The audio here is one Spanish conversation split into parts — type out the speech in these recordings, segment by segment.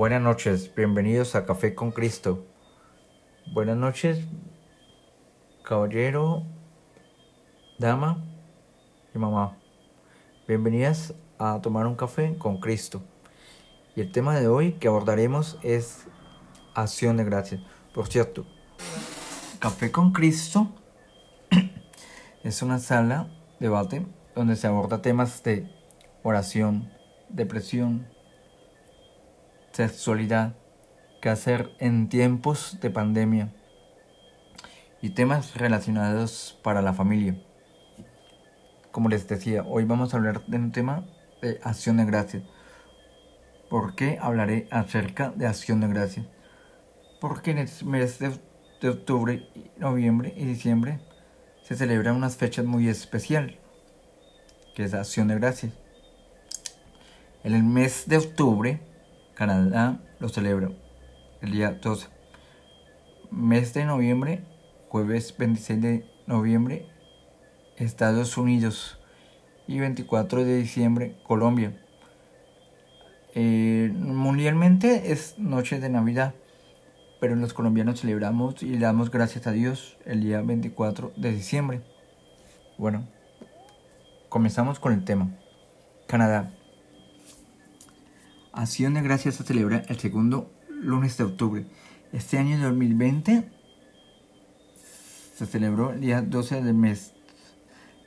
Buenas noches, bienvenidos a Café con Cristo. Buenas noches, caballero, dama y mamá. Bienvenidas a tomar un café con Cristo. Y el tema de hoy que abordaremos es acción de gracias. Por cierto, Café con Cristo es una sala de debate donde se aborda temas de oración, depresión, sexualidad, qué hacer en tiempos de pandemia y temas relacionados para la familia. Como les decía, hoy vamos a hablar de un tema de acción de gracias. ¿Por qué hablaré acerca de acción de gracias? Porque en el mes de, octubre, noviembre y diciembre se celebran unas fechas muy especiales, que es acción de gracias. En el mes de octubre, Canadá lo celebra el día 12. Mes de noviembre, jueves 26 de noviembre, Estados Unidos. Y 24 de diciembre, Colombia. Eh, mundialmente es noche de Navidad, pero los colombianos celebramos y le damos gracias a Dios el día 24 de diciembre. Bueno, comenzamos con el tema. Canadá. Acción de Gracias se celebra el segundo lunes de octubre. Este año 2020 se celebró el día 12 del mes.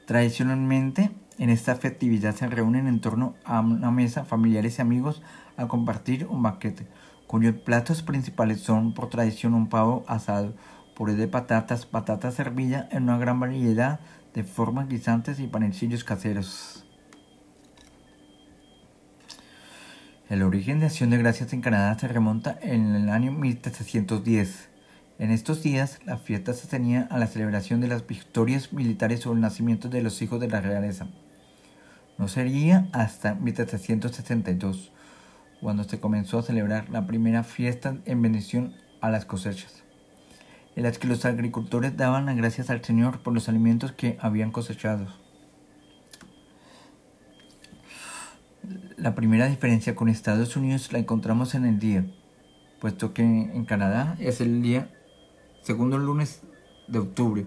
Tradicionalmente, en esta festividad se reúnen en torno a una mesa familiares y amigos a compartir un banquete, cuyos platos principales son por tradición un pavo asado, puré de patatas, patatas servida en una gran variedad de formas guisantes y panecillos caseros. El origen de Acción de Gracias en Canadá se remonta en el año 1710. En estos días, la fiesta se tenía a la celebración de las victorias militares o el nacimiento de los hijos de la realeza. No sería hasta 1762 cuando se comenzó a celebrar la primera fiesta en bendición a las cosechas, en las que los agricultores daban las gracias al Señor por los alimentos que habían cosechado. La primera diferencia con Estados Unidos la encontramos en el día, puesto que en Canadá es el día segundo lunes de octubre.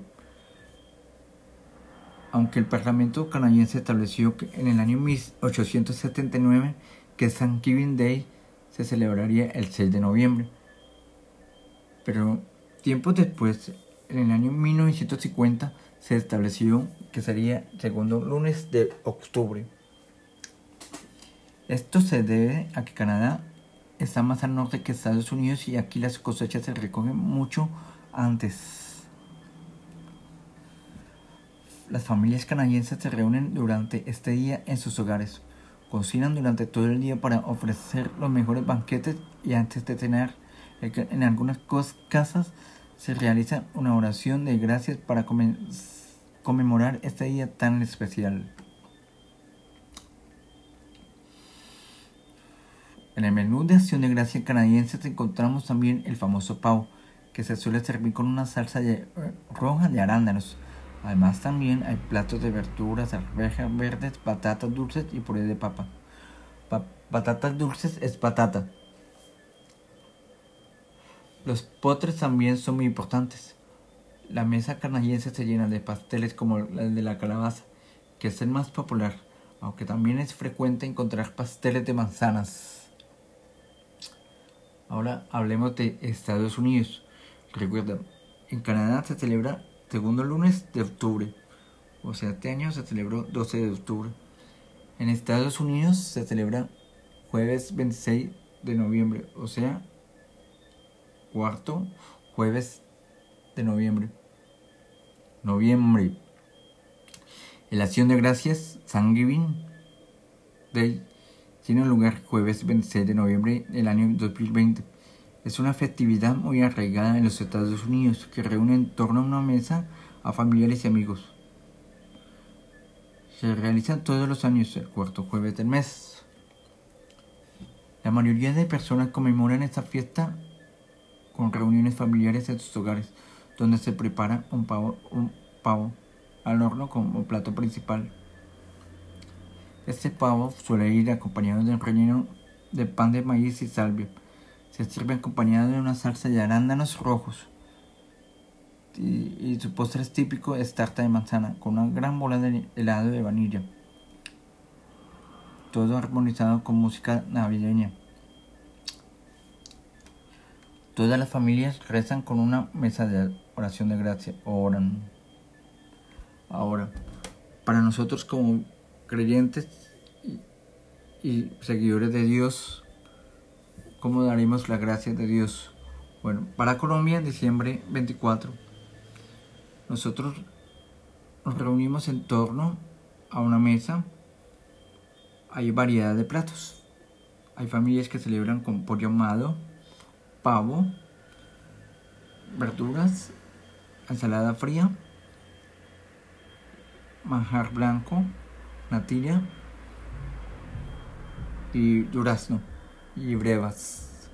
Aunque el Parlamento canadiense estableció que en el año 1879 que Thanksgiving Day se celebraría el 6 de noviembre. Pero tiempo después, en el año 1950, se estableció que sería segundo lunes de octubre. Esto se debe a que Canadá está más al norte que Estados Unidos y aquí las cosechas se recogen mucho antes. Las familias canadienses se reúnen durante este día en sus hogares, cocinan durante todo el día para ofrecer los mejores banquetes y antes de cenar, en algunas casas se realiza una oración de gracias para conmemorar este día tan especial. En el menú de acción de gracia canadiense encontramos también el famoso pavo, que se suele servir con una salsa eh, roja de arándanos. Además también hay platos de verduras, arvejas verdes, patatas dulces y puré de papa. patatas dulces es patata. Los potres también son muy importantes. La mesa canadiense se llena de pasteles como el de la calabaza, que es el más popular, aunque también es frecuente encontrar pasteles de manzanas. Ahora hablemos de Estados Unidos. Recuerda, en Canadá se celebra segundo lunes de octubre. O sea, este año se celebró 12 de octubre. En Estados Unidos se celebra jueves 26 de noviembre. O sea, cuarto jueves de noviembre. Noviembre. En la acción de gracias, Thanksgiving Day tiene lugar jueves 26 de noviembre del año 2020. Es una festividad muy arraigada en los Estados Unidos que reúne en torno a una mesa a familiares y amigos. Se realiza todos los años el cuarto jueves del mes. La mayoría de personas conmemoran esta fiesta con reuniones familiares en sus hogares, donde se prepara un pavo, al horno como plato principal. Este pavo suele ir acompañado de un relleno de pan de maíz y salvia. Se sirve acompañado de una salsa de arándanos rojos. Y, su postre es típico es tarta de manzana con una gran bola de helado de vainilla. Todo armonizado con música navideña. Todas las familias rezan con una mesa de oración de gracia. Oran. Ahora, para nosotros como creyentes y, seguidores de Dios, ¿cómo daremos la gracia de Dios? Bueno, para Colombia en diciembre 24, nosotros nos reunimos en torno a una mesa. Hay variedad de platos. Hay familias que celebran con pollo amado, pavo, verduras, ensalada fría, manjar blanco, natilla y durazno y brevas.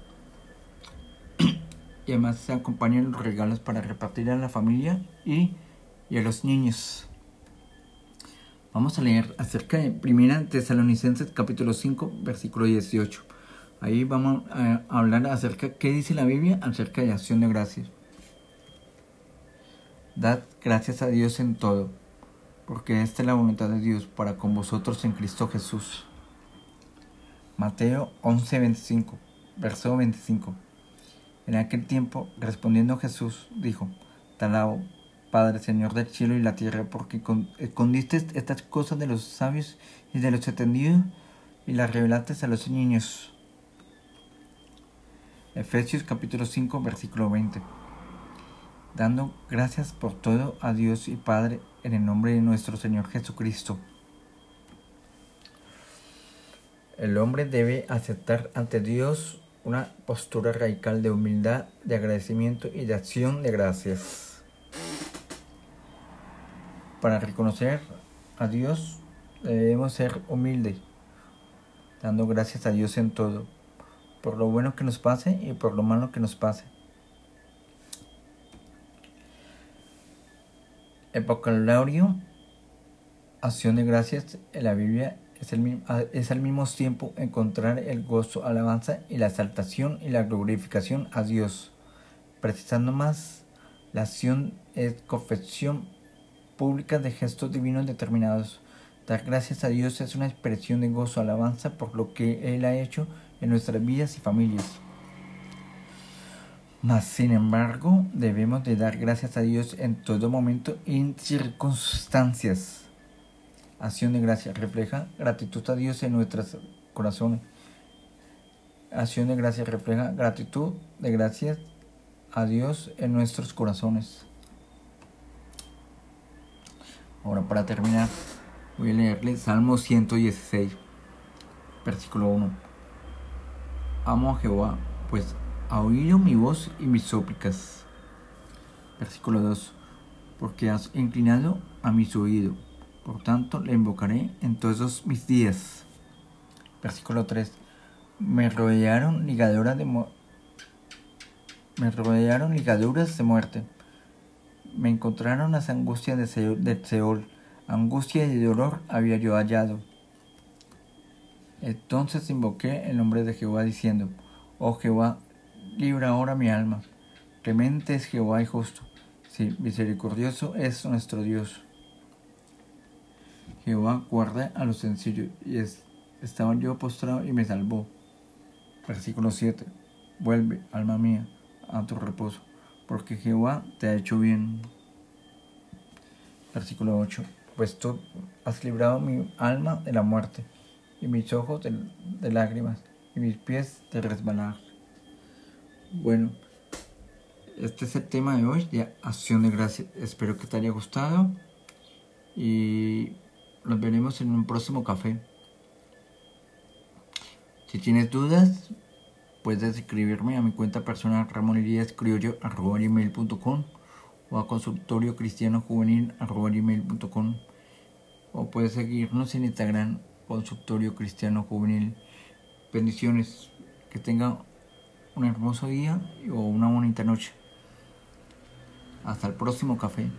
y además se acompañan los regalos para repartir a la familia y, y a los niños. Vamos a leer acerca de Primera Tesalonicenses capítulo 5 versículo 18. Ahí vamos a hablar acerca qué dice la Biblia acerca de acción de gracias. Dad gracias a Dios en todo porque esta es la voluntad de Dios para con vosotros en Cristo Jesús. Mateo 11:25, verso 25. En aquel tiempo, respondiendo Jesús, dijo, Talao, Padre, Señor del cielo y la tierra, porque escondiste estas cosas de los sabios y de los entendidos y las revelaste a los niños. Efesios capítulo 5, versículo 20 dando gracias por todo a Dios y Padre en el nombre de nuestro Señor Jesucristo. El hombre debe aceptar ante Dios una postura radical de humildad, de agradecimiento y de acción de gracias. Para reconocer a Dios debemos ser humildes, dando gracias a Dios en todo, por lo bueno que nos pase y por lo malo que nos pase. El acción de gracias en la Biblia es, el, es al mismo tiempo encontrar el gozo, alabanza y la exaltación y la glorificación a Dios. Precisando más, la acción es confesión pública de gestos divinos determinados. Dar gracias a Dios es una expresión de gozo, alabanza por lo que Él ha hecho en nuestras vidas y familias. Mas, sin embargo, debemos de dar gracias a Dios en todo momento y en circunstancias. Acción de gracia refleja gratitud a Dios en nuestros corazones. Acción de gracia refleja gratitud de gracias a Dios en nuestros corazones. Ahora para terminar, voy a leerle Salmo 116, versículo 1. Amo a Jehová, pues ha oído mi voz y mis súplicas. Versículo 2. Porque has inclinado a mis oídos, por tanto le invocaré en todos mis días. Versículo 3. Me rodearon ligaduras de me rodearon ligaduras de muerte. Me encontraron las angustias de Seol, angustia y dolor había yo hallado. Entonces invoqué el nombre de Jehová diciendo, Oh Jehová, libra ahora mi alma. Clemente es Jehová y justo, sí, misericordioso es nuestro Dios. Jehová guarda a los sencillos, y estaba yo postrado y me salvó. Versículo 7. Vuelve, alma mía, a tu reposo, porque Jehová te ha hecho bien. Versículo 8. Pues tú has librado mi alma de la muerte, y mis ojos de, de lágrimas, y mis pies de resbalar. Bueno, este es el tema de hoy, de acción de gracias. Espero que te haya gustado y nos veremos en un próximo café. Si tienes dudas, puedes escribirme a mi cuenta personal ramoneliascriollo.com o a consultorio cristiano juvenil.com o puedes seguirnos en Instagram consultorio cristiano juvenil. Bendiciones, que tengan un hermoso día o una bonita noche. Hasta el próximo café.